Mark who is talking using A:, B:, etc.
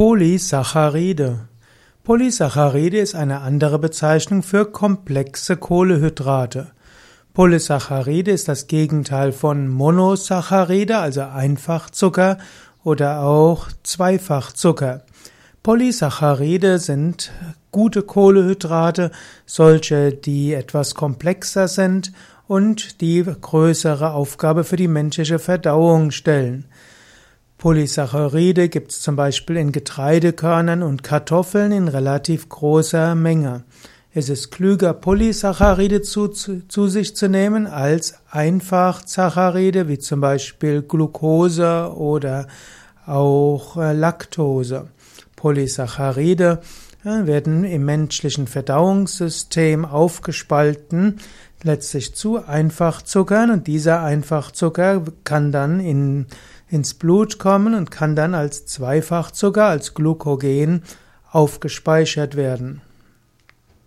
A: Polysaccharide. Polysaccharide ist eine andere Bezeichnung für komplexe Kohlehydrate. Polysaccharide ist das Gegenteil von Monosaccharide, also Einfachzucker oder auch Zweifachzucker. Polysaccharide sind gute Kohlehydrate, solche, die etwas komplexer sind und die größere Aufgabe für die menschliche Verdauung stellen. Polysaccharide gibt es zum Beispiel in Getreidekörnern und Kartoffeln in relativ großer Menge. Es ist klüger, Polysaccharide zu, zu, zu sich zu nehmen als Einfachsaccharide, wie zum Beispiel Glucose oder auch äh, Laktose. Polysaccharide äh, werden im menschlichen Verdauungssystem aufgespalten, letztlich zu Einfachzuckern und dieser Einfachzucker kann dann in ins Blut kommen und kann dann als Zweifachzucker, als Glucogen aufgespeichert werden.